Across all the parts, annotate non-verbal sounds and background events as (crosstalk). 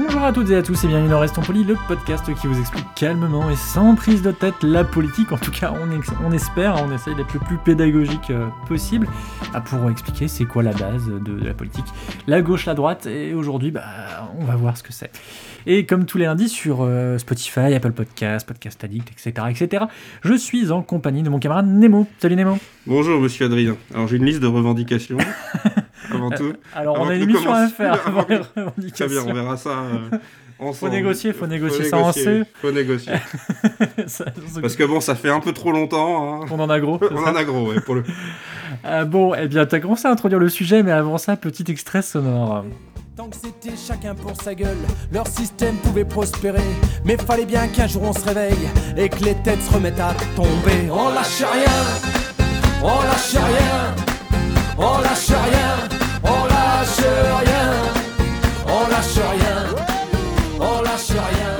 Bonjour à toutes et à tous et bienvenue dans Restons Polis, le podcast qui vous explique calmement et sans prise de tête la politique. En tout cas, on, ex- on espère, on essaye d'être le plus pédagogique euh, possible ah, pour expliquer c'est quoi la base de, de la politique, la gauche, la droite. Et aujourd'hui, bah, on va voir ce que c'est. Et comme tous les lundis sur euh, Spotify, Apple Podcasts, Podcast Addict, etc., etc., je suis en compagnie de mon camarade Nemo. Salut Nemo. Bonjour Monsieur Adrien. Alors j'ai une liste de revendications. (laughs) avant tout. (laughs) Alors, Avant on a une nous émission à faire avant (laughs) que- Très revendications. bien, on verra ça euh, (laughs) ensemble. négocier, faut négocier ça en négocier, C. Faut négocier. Ça- ça- Parce que bon, ça fait un peu trop longtemps. hein. on en a gros. On ça en a gros, ouais, pour le. Euh, bon, eh bien, t'as commencé à introduire le sujet, mais avant ça, petit extrait sonore. Tant que c'était chacun pour sa gueule, leur système pouvait prospérer. Mais fallait bien qu'un jour on se réveille et que les têtes se remettent à tomber. On lâche rien, on lâche rien, on lâche rien, rien, on lâche rien, on lâche rien,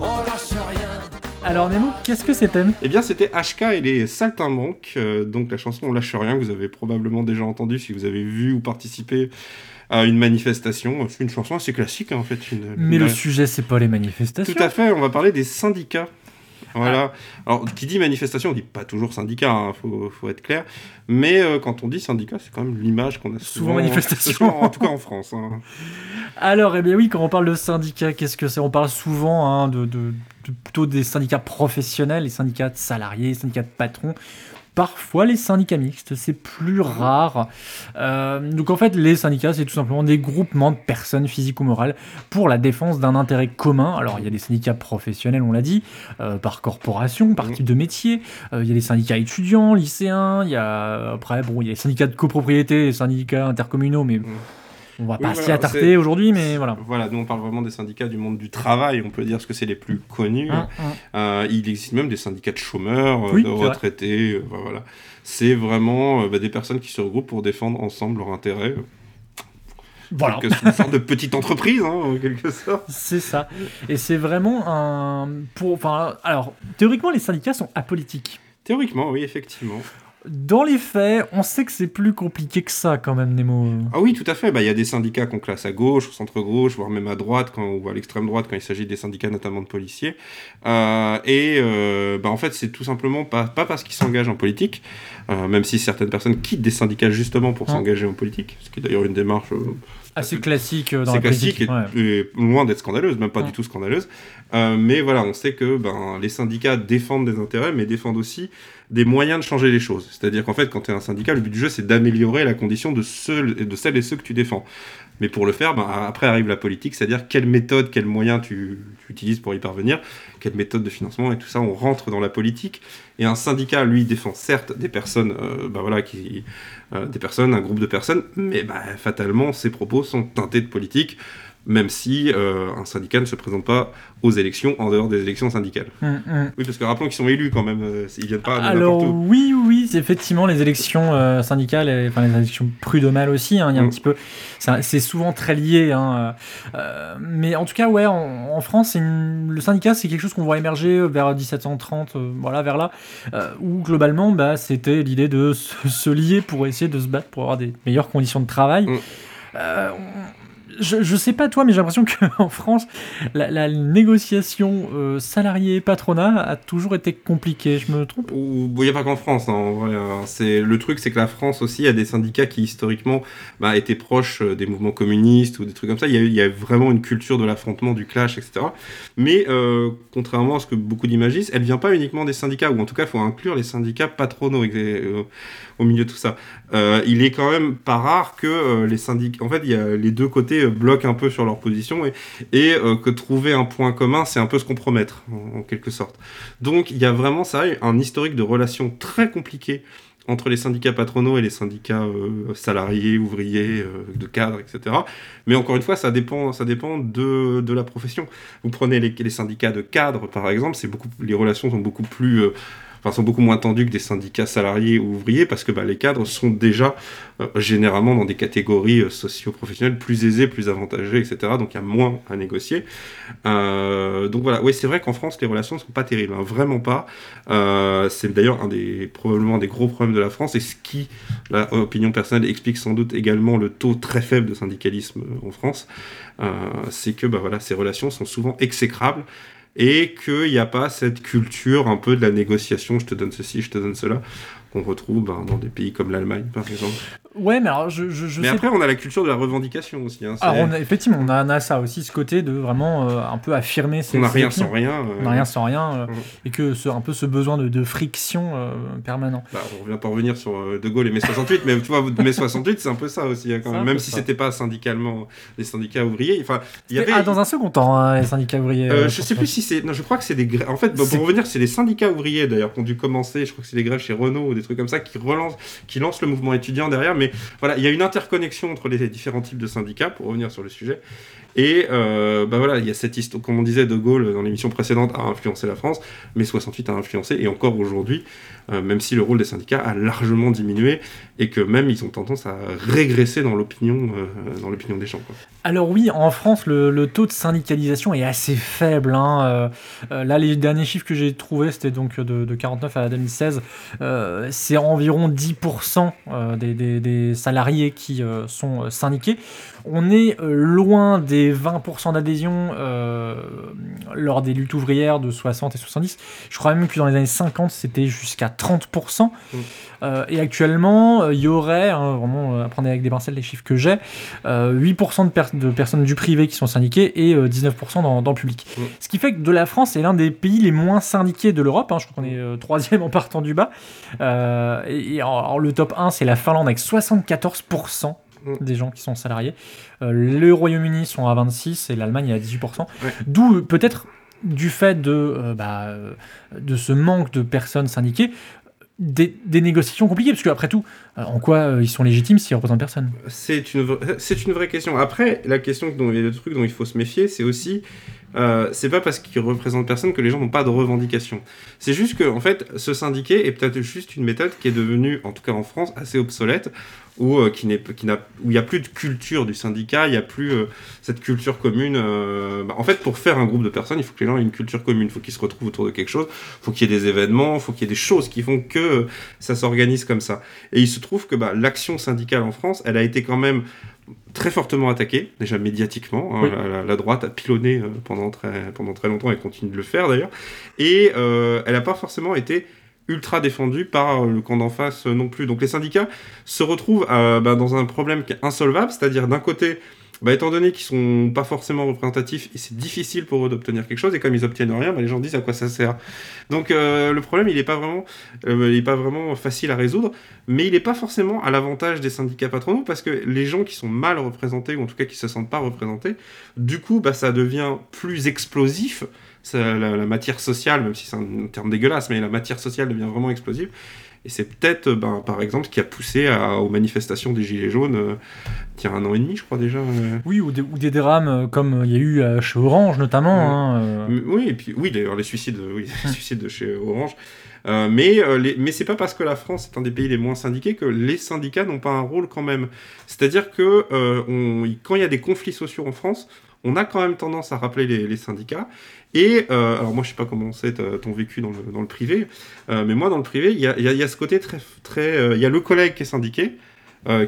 on lâche rien. Alors, Nemo, qu'est-ce que c'était Eh bien, c'était HK et les Saltimbanques. euh, donc la chanson On lâche rien, que vous avez probablement déjà entendu si vous avez vu ou participé à une manifestation. C'est une chanson assez classique, hein, en fait. une- Mais une- le sujet, c'est pas les manifestations. Tout à fait, on va parler des syndicats. Voilà. Alors, qui dit manifestation, on dit pas toujours syndicat, hein, faut, faut être clair. Mais euh, quand on dit syndicat, c'est quand même l'image qu'on a souvent. manifestation. souvent, en tout cas en France. hein. (laughs) Alors, eh bien oui, quand on parle de syndicats, qu'est-ce que c'est? On parle souvent hein, de, de- de- plutôt des syndicats professionnels, les syndicats de salariés, les syndicats de patrons. Parfois, les syndicats mixtes, c'est plus rare. Euh, donc, en fait, les syndicats, c'est tout simplement des groupements de personnes physiques ou morales pour la défense d'un intérêt commun. Alors, il y a des syndicats professionnels, on l'a dit, euh, par corporation, par Mhm. type de métier. Euh, il y a des syndicats étudiants, lycéens. Il y a après, bon, il y a les syndicats de copropriété, les syndicats intercommunaux, mais on va Oui, pas voilà, s'y attarder aujourd'hui, mais voilà. Voilà, nous on parle vraiment des syndicats du monde du travail, on peut dire ce que c'est les plus connus. Hum, hum. Euh, il existe même des syndicats de chômeurs, euh, Oui, de vrai. retraités, euh, voilà. C'est vraiment euh, bah, des personnes qui se regroupent pour défendre ensemble leurs intérêts. Voilà. C'est une sorte de petite entreprise, hein, en quelque sorte. C'est ça. Et c'est vraiment un. Pour, enfin, alors, théoriquement, les syndicats sont apolitiques. Théoriquement, oui, effectivement. Dans les faits, on sait que c'est plus compliqué que ça, quand même, Nemo. Ah oui, tout à fait. Bah, Il y a des syndicats qu'on classe à gauche, au centre-gauche, voire même à droite, quand, ou à l'extrême droite, quand il s'agit des syndicats notamment de policiers. Euh, et euh, bah, en fait, c'est tout simplement pas, pas parce qu'ils s'engagent en politique, euh, même si certaines personnes quittent des syndicats justement pour Ah. s'engager en politique, ce qui est d'ailleurs une démarche Assez classique dans la classique politique. et, ouais. et loin d'être scandaleuse, même pas Ouais. du tout scandaleuse. Euh, mais voilà, on sait que ben, les syndicats défendent des intérêts, mais défendent aussi des moyens de changer les choses. C'est-à-dire qu'en fait, quand tu es un syndicat, le but du jeu, c'est d'améliorer la condition de, celles et ceux que tu défends. Mais pour le faire, ben, après arrive la politique, c'est-à-dire quelle méthode, quels moyens tu, utilises pour y parvenir, quelle méthode de financement, et tout ça, on rentre dans la politique. Et un syndicat, lui, défend certes des personnes, euh, ben voilà, euh, des personnes, un groupe de personnes, mais ben, fatalement, ses propos sont teintés de politique, même si euh, un syndicat ne se présente pas aux élections en dehors des élections syndicales. Hum, hum. Oui, parce que rappelons qu'ils sont élus quand même, euh, ils viennent pas de Alors où. oui, oui, effectivement les élections euh, syndicales, et, enfin les élections prud'homales aussi. hein, Il y a un Mm. petit peu, c'est souvent très lié. hein, euh, mais en tout cas, ouais, en, en France, une- le syndicat, c'est quelque chose qu'on voit émerger vers 1730, euh, voilà, vers là, où globalement, bah, c'était l'idée de se, se lier pour essayer de se battre pour avoir des meilleures conditions de travail. Mm. Euh, je, je sais pas toi, mais j'ai l'impression qu'en (laughs) France, la, négociation euh, salarié-patronat a toujours été compliquée. Je me trompe? Il n'y a pas qu'en France, hein, hein. C'est le truc, c'est que la France aussi a des syndicats qui historiquement bah, étaient proches euh, des mouvements communistes ou des trucs comme ça. Il y a, vraiment une culture de l'affrontement, du clash, etc. Mais euh, contrairement à ce que beaucoup d'imaginent, elle vient pas uniquement des syndicats, ou en tout cas, il faut inclure les syndicats patronaux euh, au milieu de tout ça. Il est quand même pas rare que les syndicats, en fait, il y a les deux côtés bloquent un peu sur leur position et, euh, que trouver un point commun, c'est un peu se compromettre en, quelque sorte. Donc il y a vraiment ça, un historique de relations très compliquées entre les syndicats patronaux et les syndicats euh, salariés, ouvriers, euh, de cadres, etc. Mais encore une fois, ça dépend, ça dépend de, de la profession. Vous prenez les, les syndicats de cadres, par exemple, c'est beaucoup, les relations sont beaucoup plus sont beaucoup moins tendus que des syndicats salariés ou ouvriers parce que bah, les cadres sont déjà euh, généralement dans des catégories euh, socio-professionnelles plus aisées, plus avantagées, etc. Donc il y a moins à négocier. Euh, donc voilà, oui, c'est vrai qu'en France, les relations ne sont pas terribles, hein, vraiment pas. C'est d'ailleurs un des probablement des gros problèmes de la France et ce qui, la opinion personnelle, explique sans doute également le taux très faible de syndicalisme en France. C'est que bah, ces relations sont souvent exécrables et qu'il n'y a pas cette culture un peu de la négociation, je te donne ceci, je te donne cela, qu'on retrouve ben, dans des pays comme l'Allemagne, par exemple. Ouais, mais alors je, je, je Mais sais après, on a la culture de la revendication aussi. Hein, Alors, on a- effectivement, on a, on a ça aussi, ce côté de vraiment euh, un peu affirmer ses on n'a rien sans rien. On euh, n'a rien sans rien, euh, et que ce, un peu ce besoin de, de friction euh, permanent. Bah, on revient pas revenir sur euh, De Gaulle et mai 68, mais tu vois, mai 68, c'est un peu ça aussi, hein, quand même. Même si c'était pas syndicalement des syndicats ouvriers. Enfin, il y Mais, avait. ah, dans un second temps, hein, les syndicats ouvriers. Euh, euh, je sais plus si c'est. Non, je crois que c'est des grèves. En fait, bah, pour revenir, c'est les syndicats ouvriers d'ailleurs qui ont dû commencer. Je crois que c'est des grèves chez Renault des trucs comme ça qui relancent, qui le mouvement étudiant derrière. Mais voilà, il y a une interconnexion entre les différents types de syndicats pour revenir sur le sujet. Et euh, bah voilà, il y a cette histoire. Comme on disait, De Gaulle dans l'émission précédente a influencé la France, mais 68 a influencé et encore aujourd'hui, euh, même si le rôle des syndicats a largement diminué et que même ils ont tendance à régresser dans l'opinion, euh, des gens. Alors oui, en France, le, taux de syndicalisation est assez faible. hein. Là, les derniers chiffres que j'ai trouvés, c'était donc de, de 49 à 2016. Euh, c'est environ 10% euh, des, des- salariés qui sont syndiqués. On est euh, loin des 20% d'adhésion euh, lors des luttes ouvrières de 60 et 70. Je crois même que dans les années 50, c'était jusqu'à 30%. Mm. Euh, et actuellement, il y aurait, hein, vraiment, à prendre avec des pincettes les chiffres que j'ai, euh, 8% de, per- de personnes du privé qui sont syndiquées et euh, 19% dans, dans le public. Mm. Ce qui fait que de la France est l'un des pays les moins syndiqués de l'Europe. hein. je crois qu'on est troisième en partant du bas. Et, et alors, alors, le top 1, c'est la Finlande avec 74% Mm. Des gens qui sont salariés. Euh, le Royaume-Uni sont à 26 et l'Allemagne est à 18%. Ouais. D'où euh, peut-être du fait de, euh, bah, de ce manque de personnes syndiquées, des, négociations compliquées, parce qu'après tout, euh, en quoi euh, ils sont légitimes s'ils représentent personne? C'est une, (laughs) une vraie question. Après, la question dont, le truc dont il faut se méfier, c'est aussi, euh, c'est pas parce qu'ils représentent personne que les gens n'ont pas de revendications. C'est juste que, en fait, se syndiquer est peut-être juste une méthode qui est devenue, en tout cas en France, assez obsolète, euh, qui n'est, qui n'a, où il n'y a plus de culture du syndicat, il n'y a plus cette culture commune. bah, en fait, pour faire un groupe de personnes, il faut que les gens aient une culture commune, il faut qu'ils se retrouvent autour de quelque chose, il faut qu'il y ait des événements, il faut qu'il y ait des choses qui font que euh, ça s'organise comme ça. Et il se trouve que bah, l'action syndicale en France, elle a été quand même très fortement attaquée, déjà médiatiquement. hein. Oui. la, la- la droite a pilonné euh, pendant, très, pendant très longtemps et continue de le faire d'ailleurs. Et euh, elle n'a pas forcément été ultra défendue par le camp d'en face non plus. Donc les syndicats se retrouvent euh, bah, dans un problème qui est insolvable, c'est-à-dire d'un côté, bah, étant donné qu'ils sont pas forcément représentatifs, et c'est difficile pour eux d'obtenir quelque chose, et comme ils obtiennent rien, bah, les gens disent à quoi ça sert. Donc euh, le problème, il n'est pas vraiment, euh, il est pas vraiment facile à résoudre, mais il n'est pas forcément à l'avantage des syndicats patronaux, parce que les gens qui sont mal représentés, ou en tout cas qui se sentent pas représentés, du coup, bah, ça devient plus explosif. La matière sociale, même si c'est un terme dégueulasse, mais la matière sociale devient vraiment explosive. Et c'est peut-être, ben, par exemple, ce qui a poussé à- aux manifestations des Gilets jaunes, euh, il y a un an et demi, je crois déjà. euh. Oui, ou des, ou des drames euh, comme euh, il y a eu euh, chez Orange notamment. Ouais. hein, euh. Oui, et puis oui, d'ailleurs, les suicides, euh, oui, les suicides de chez Orange. Euh, mais euh, les- mais c'est pas parce que la France est un des pays les moins syndiqués que les syndicats n'ont pas un rôle quand même. C'est-à-dire que euh, on- quand il y a des conflits sociaux en France, on a quand même tendance à rappeler les, syndicats. Et euh, alors moi, je sais pas comment c'est euh, ton vécu dans le, privé, euh, mais moi, dans le privé, il y a, y y ce côté très très, il y a le collègue qui est syndiqué.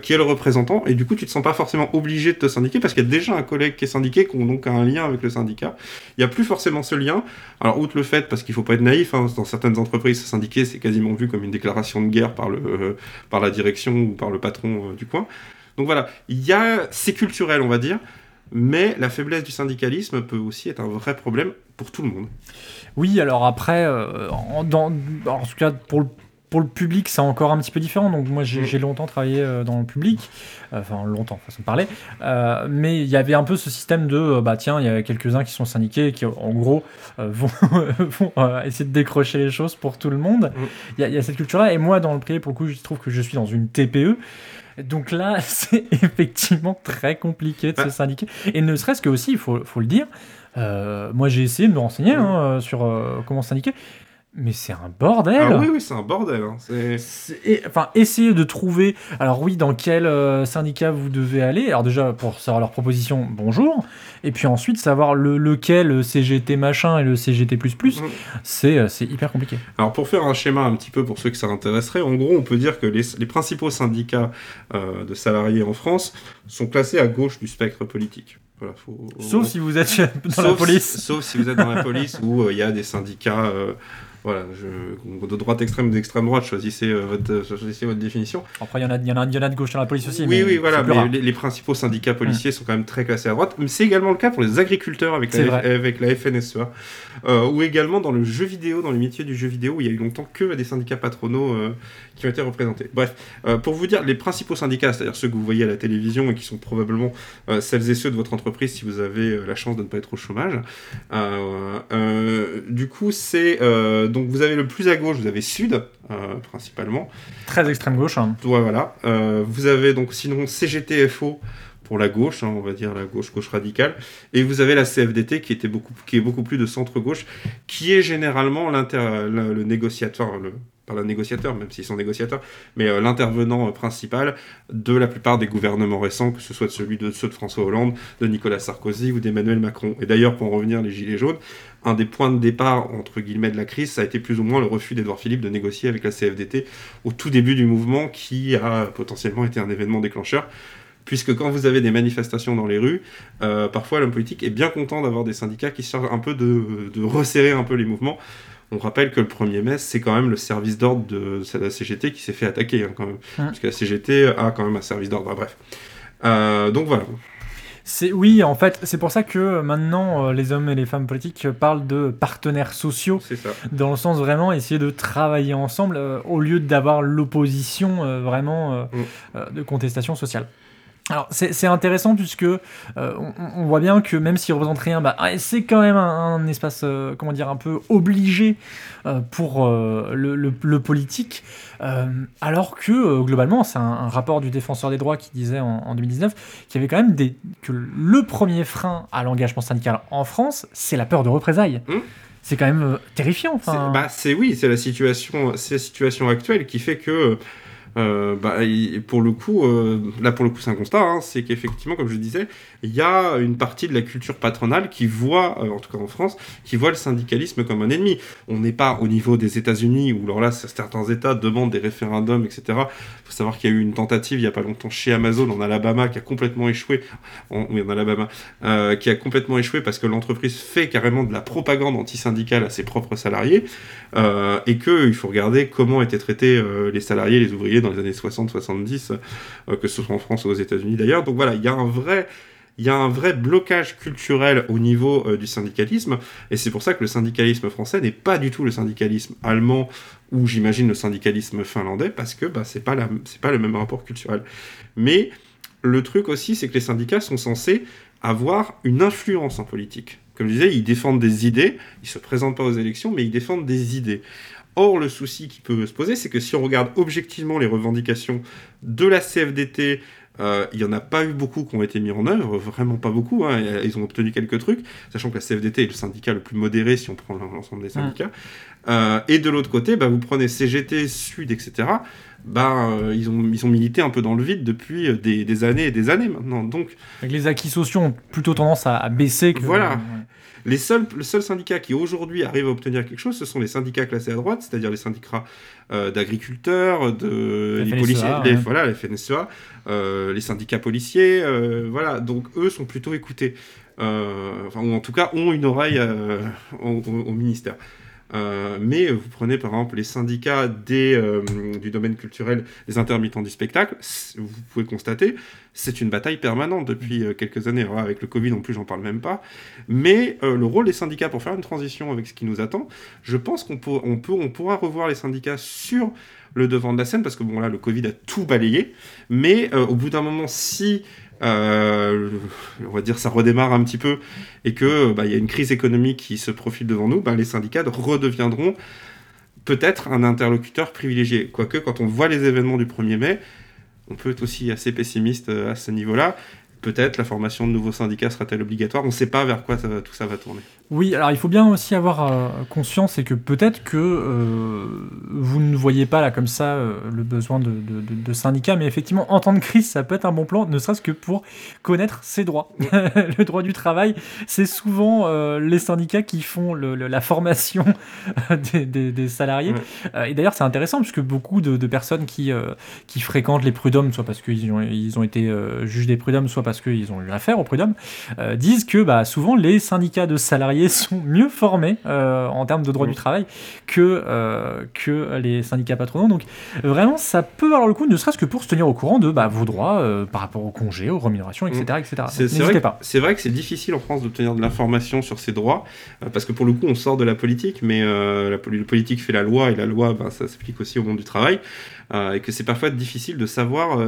qui est le représentant, et du coup tu te sens pas forcément obligé de te syndiquer parce qu'il y a déjà un collègue qui est syndiqué, qui a donc un lien avec le syndicat. Il n'y a plus forcément ce lien. Alors, outre le fait, parce qu'il faut pas être naïf, hein, dans certaines entreprises, syndiquer, c'est quasiment vu comme une déclaration de guerre par, le, par la direction ou par le patron du coin. Donc voilà, il y a, c'est culturel, on va dire, mais la faiblesse du syndicalisme peut aussi être un vrai problème pour tout le monde. Oui, alors après, euh, en, dans- alors, en tout cas pour le pour le public, c'est encore un petit peu différent. Donc moi, j'ai Mm. longtemps travaillé euh, dans le public, enfin longtemps, façon de parler. Euh, mais il y avait un peu ce système de, bah tiens, il y a quelques-uns qui sont syndiqués, qui en gros euh, (laughs) vont, vont euh, essayer de décrocher les choses pour tout le monde. Mm. Il y, y a cette culture-là. Et moi, dans le privé, pour le coup, je trouve que je suis dans une TPE. Donc là, (laughs) c'est effectivement très compliqué de se Ah. syndiquer. Et ne serait-ce que aussi, il faut, faut le dire, euh, moi j'ai essayé de me renseigner hein, euh, sur euh, comment syndiquer. Mais c'est un bordel. Ah oui, oui, c'est un bordel. hein. C'est- enfin, essayer de trouver. Alors oui, dans quel euh, syndicat vous devez aller. Alors déjà pour savoir leur proposition, bonjour. Et puis ensuite savoir le, lequel le CGT machin et le CGT++, Mm. c'est euh, c'est hyper compliqué. Alors pour faire un schéma un petit peu pour ceux que ça intéresserait, en gros on peut dire que les, les principaux syndicats euh, de salariés en France sont classés à gauche du spectre politique. Voilà, faut- Sauf si vous êtes (laughs) dans la police. Sauf si vous êtes dans la police (laughs) où euh, il y a des syndicats, euh, voilà, je, de droite extrême ou d'extrême droite, choisissez, euh, votre, choisissez votre définition. Après, il y, en a- y, en a- il y en a de gauche dans la police aussi. oui, mais oui, voilà, mais. Mm. les, les principaux syndicats policiers sont quand même très classés à droite. Mais c'est également le cas pour les agriculteurs avec, la, vrai. avec la FNSEA, euh, ou également dans le jeu vidéo, dans les métiers du jeu vidéo, où il y a eu longtemps que des syndicats patronaux euh, qui ont été représentés. Bref, euh, pour vous dire, les principaux syndicats, c'est-à-dire ceux que vous voyez à la télévision et qui sont probablement euh, celles et ceux de votre entreprise si vous avez euh, la chance de ne pas être au chômage. Euh, du coup, c'est donc vous avez le plus à gauche, vous avez Sud principalement. Très extrême gauche. hein. Ouais, voilà. Vous avez donc sinon CGTFO pour la gauche, hein, on va dire la gauche gauche radicale, et vous avez la CFDT qui était beaucoup est beaucoup plus de centre gauche, qui est généralement le, négociateur, pas le négociateur, même s'ils sont négociateurs, mais euh, l'intervenant euh, principal de la plupart des gouvernements récents, que ce soit celui de ceux de François Hollande, de Nicolas Sarkozy ou d'Emmanuel Macron. Et d'ailleurs, pour en revenir les gilets jaunes, un des points de départ entre guillemets de la crise, ça a été plus ou moins le refus d'Edouard Philippe de négocier avec la CFDT au tout début du mouvement, qui a potentiellement été un événement déclencheur. Puisque quand vous avez des manifestations dans les rues, euh, parfois l'homme politique est bien content d'avoir des syndicats qui cherchent un peu de, de resserrer un peu les mouvements. On rappelle que le 1er mai, c'est quand même le service d'ordre de la CGT qui s'est fait attaquer, hein, quand même. Ouais. Parce que la CGT a quand même un service d'ordre. Bref. Euh, donc voilà. C'est oui, en fait, c'est pour ça que maintenant euh, les hommes et les femmes politiques parlent de partenaires sociaux, ça. dans le sens vraiment essayer de travailler ensemble euh, au lieu d'avoir l'opposition euh, vraiment Mm. de contestation sociale. Alors c'est c'est intéressant puisque euh, on, on voit bien que même s'ils représentent rien, bah, ah, c'est quand même un, un espace euh, comment dire un peu obligé euh, pour le, le- le politique, alors que globalement c'est un, un rapport du défenseur des droits qui disait en, en 2019 qu'il y avait quand même des que le premier frein à l'engagement syndical en France, c'est la peur de représailles. Mm. C'est quand même terrifiant. C'est- bah, c'est oui, c'est la situation, c'est la situation actuelle qui fait que, euh, bah, pour le coup, euh, là pour le coup c'est un constat, hein, c'est qu'effectivement, comme je disais, il y a une partie de la culture patronale qui voit, euh, en tout cas en France, qui voit le syndicalisme comme un ennemi. On n'est pas au niveau des États-Unis où alors là certains États demandent des référendums, etc. Il faut savoir qu'il y a eu une tentative il y a pas longtemps chez Amazon en Alabama qui a complètement échoué. En, oui, en Alabama, qui a complètement échoué parce que l'entreprise fait carrément de la propagande antisyndicale à ses propres salariés et que il faut regarder comment étaient traités les salariés, les ouvriers les années 60-70, euh, que ce soit en France ou aux États-Unis d'ailleurs. Donc voilà, il y a un vrai il y a un vrai blocage culturel au niveau euh, du syndicalisme, et c'est pour ça que le syndicalisme français n'est pas du tout le syndicalisme allemand ou j'imagine le syndicalisme finlandais, parce que bah, c'est pas pas le même rapport culturel. Mais le truc aussi, c'est que les syndicats sont censés avoir une influence en politique. Comme je disais, ils défendent des idées, ils se présentent pas aux élections, mais ils défendent des idées. Or, le souci qui peut se poser, c'est que si on regarde objectivement les revendications de la CFDT, euh, il n'y en a pas eu beaucoup qui ont été mis en œuvre, vraiment pas beaucoup. hein. Ils ont obtenu quelques trucs, sachant que la CFDT est le syndicat le plus modéré si on prend l'ensemble des syndicats. Euh, et de l'autre côté, bah, vous prenez CGT, Sud, etc. Bah, euh, ils, ont, ils ont milité un peu dans le vide depuis des, des années et des années maintenant. Donc, avec les acquis sociaux ont plutôt tendance à, à baisser que. Voilà. Ouais. Les seuls, le seul syndicat qui aujourd'hui arrive à obtenir quelque chose, ce sont les syndicats classés à droite, c'est-à-dire les syndicats euh, d'agriculteurs, de les FNSEA, policiers, ouais. les, voilà, la FNSEA, euh, les syndicats policiers, euh, voilà. Donc eux sont plutôt écoutés, enfin, ou en tout cas ont une oreille au, au- au ministère. Euh, mais vous prenez par exemple les syndicats euh, du domaine culturel, des intermittents du spectacle, vous pouvez constater, c'est une bataille permanente depuis euh, quelques années. Avec le Covid en plus, j'en parle même pas. Mais le rôle des syndicats pour faire une transition avec ce qui nous attend, je pense qu'on pourra revoir les syndicats sur le devant de la scène parce que bon là, le Covid a tout balayé. Mais au bout d'un moment, si euh, on va dire ça redémarre un petit peu et que bah, y a une crise économique qui se profile devant nous, bah, les syndicats redeviendront peut-être un interlocuteur privilégié. Quoique, quand on voit les événements du 1er mai, on peut être aussi assez pessimiste euh, à ce niveau-là. Peut-être la formation de nouveaux syndicats sera-t-elle obligatoire? On ne sait pas vers quoi tout ça va tourner. Oui, alors il faut bien aussi avoir euh, conscience et que peut-être que euh, vous ne voyez pas là comme ça euh, le besoin de, de- de- de syndicats, mais effectivement en temps de crise ça peut être un bon plan, ne serait-ce que pour connaître ses droits. (laughs) le droit du travail, c'est souvent les syndicats qui font le- le- la formation des, des- des salariés. Ouais. Et d'ailleurs c'est intéressant puisque beaucoup de, personnes qui, qui fréquentent les prud'hommes, soit parce qu'ils ont, ils ont été juges des prud'hommes, soit parce qu'ils ont eu affaire aux prud'hommes, disent que bah, souvent les syndicats de salariés sont mieux formés euh, en termes de droit du travail que, euh, que les syndicats patronaux. Donc vraiment, ça peut avoir le coup, ne serait-ce que pour se tenir au courant de bah, vos droits euh, par rapport aux congés, aux rémunérations, etc. etc. Donc, C'est- vrai, que- c'est vrai que c'est difficile en France d'obtenir de l'information sur ses droits, parce que pour le coup, on sort de la politique, mais la politique fait la loi, et la loi, ben, ça s'applique aussi au monde du travail, et que c'est parfois difficile de savoir,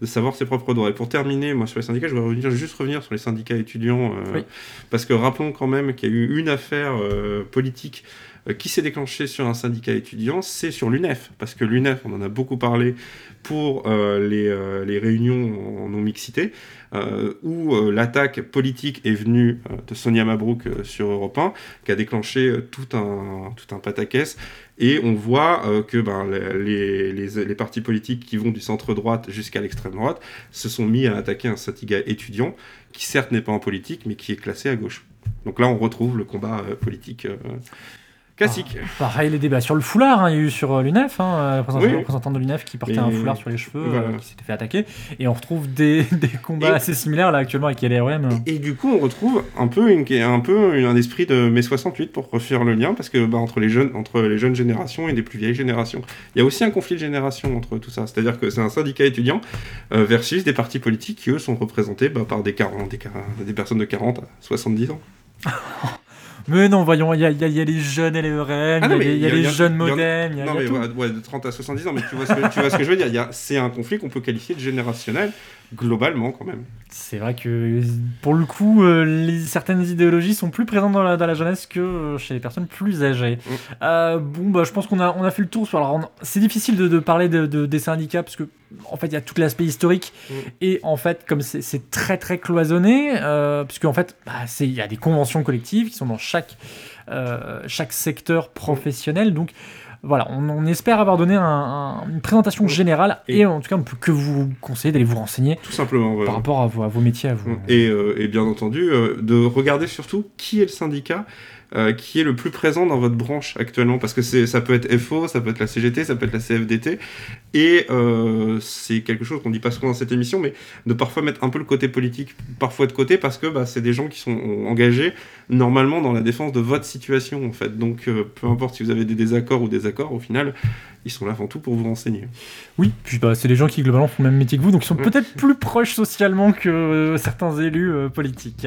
de savoir ses propres droits. Et pour terminer, moi, sur les syndicats, je voudrais revenir, juste revenir sur les syndicats étudiants, euh, Oui. parce que rappelons quand même qu'il y a eu une affaire euh, politique euh, qui s'est déclenchée sur un syndicat étudiant, c'est sur l'UNEF, parce que l'UNEF, on en a beaucoup parlé pour euh, les, euh, les réunions en non-mixité, euh, où l'attaque politique est venue de Sonia Mabrouk sur Europe 1, qui a déclenché tout un, tout un pataquès. Et on voit euh, que ben, les, les, les partis politiques qui vont du centre-droite jusqu'à l'extrême-droite se sont mis à attaquer un syndicat étudiant, qui certes n'est pas en politique, mais qui est classé à gauche. Donc là, on retrouve le combat euh, politique euh, classique. Pareil, les débats sur le foulard, hein, il y a eu sur euh, l'UNEF, hein, représentante, Oui. représentante de l'UNEF qui portait un foulard sur les cheveux, euh, qui s'était fait attaquer. Et on retrouve des, (laughs) des combats Et- assez similaires là actuellement avec LREM. Et du coup, on retrouve un peu, une, un peu un esprit de mai 68 pour refaire le lien, parce que bah, entre, les jeunes, entre les jeunes générations et les plus vieilles générations, il y a aussi un conflit de génération entre tout ça. C'est-à-dire que c'est un syndicat étudiant euh, versus des partis politiques qui, eux, sont représentés bah, par des, 40, des, 40 des personnes de 40 à 70 ans. (laughs) Mais non, voyons, il y y a- il y a les jeunes LREM, Ah il y a les- y a jeunes a, Non, mais ouais, de 30 à 70 ans, mais tu vois ce que, tu vois ce que je veux dire. C'est un conflit qu'on peut qualifier de générationnel, globalement, quand même. C'est vrai que pour le coup, euh, les, certaines idéologies sont plus présentes dans la, dans la jeunesse que euh, chez les personnes plus âgées. Mm. Euh, bon, bah, je pense qu'on a, on a fait le tour. Sur, alors, c'est difficile de, de parler de, de- des syndicats parce que en fait, il y a tout l'aspect historique Mm. et en fait, comme c'est, très très cloisonné, puisque en fait, bah, il y a des conventions collectives qui sont dans chaque chaque secteur professionnel. Donc voilà, on, on espère avoir donné un- un- une présentation Mm. générale et, Et- en tout cas, on ne peut que vous conseiller d'aller vous renseigner Tout simplement. voilà. par rapport à vos, à vos métiers à vous. Et, euh, et bien entendu, euh, de regarder surtout qui est le syndicat euh, qui est le plus présent dans votre branche actuellement. Parce que ça peut être FO, ça peut être la CGT, ça peut être la CFDT. Et euh, c'est quelque chose qu'on dit pas souvent dans cette émission, mais de parfois mettre un peu le côté politique parfois de côté parce que bah, c'est des gens qui sont engagés normalement dans la défense de votre situation en fait. Donc euh, peu importe si vous avez des désaccords ou des accords, au final, ils sont là avant tout pour vous renseigner. Oui, puis bah, c'est des gens qui globalement font le même métier que vous, donc ils sont peut-être plus proches socialement que euh, certains élus euh, politiques.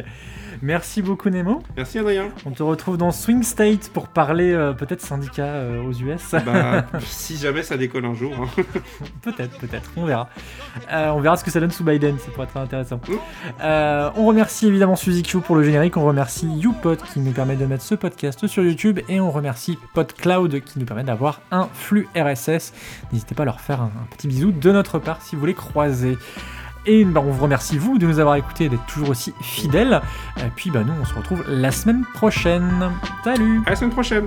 Merci beaucoup Nemo. Merci Adrien. On te retrouve dans Swing State pour parler euh, peut-être syndicat euh, aux US. Bah, (laughs) si jamais ça décolle un jour. hein. (laughs) peut-être, peut-être, on verra. Euh, on verra ce que ça donne sous Biden, ça pourrait être intéressant. On remercie évidemment Suzy Q pour le générique, on remercie YouPod qui nous permet de mettre ce podcast sur YouTube et on remercie PodCloud qui nous permet d'avoir un flux RSS. N'hésitez pas à leur faire un, un petit bisou de notre part si vous les croisez. Et bah, on vous remercie vous de nous avoir écoutés et d'être toujours aussi fidèles. Et puis bah, nous on se retrouve la semaine prochaine. Salut À la semaine prochaine.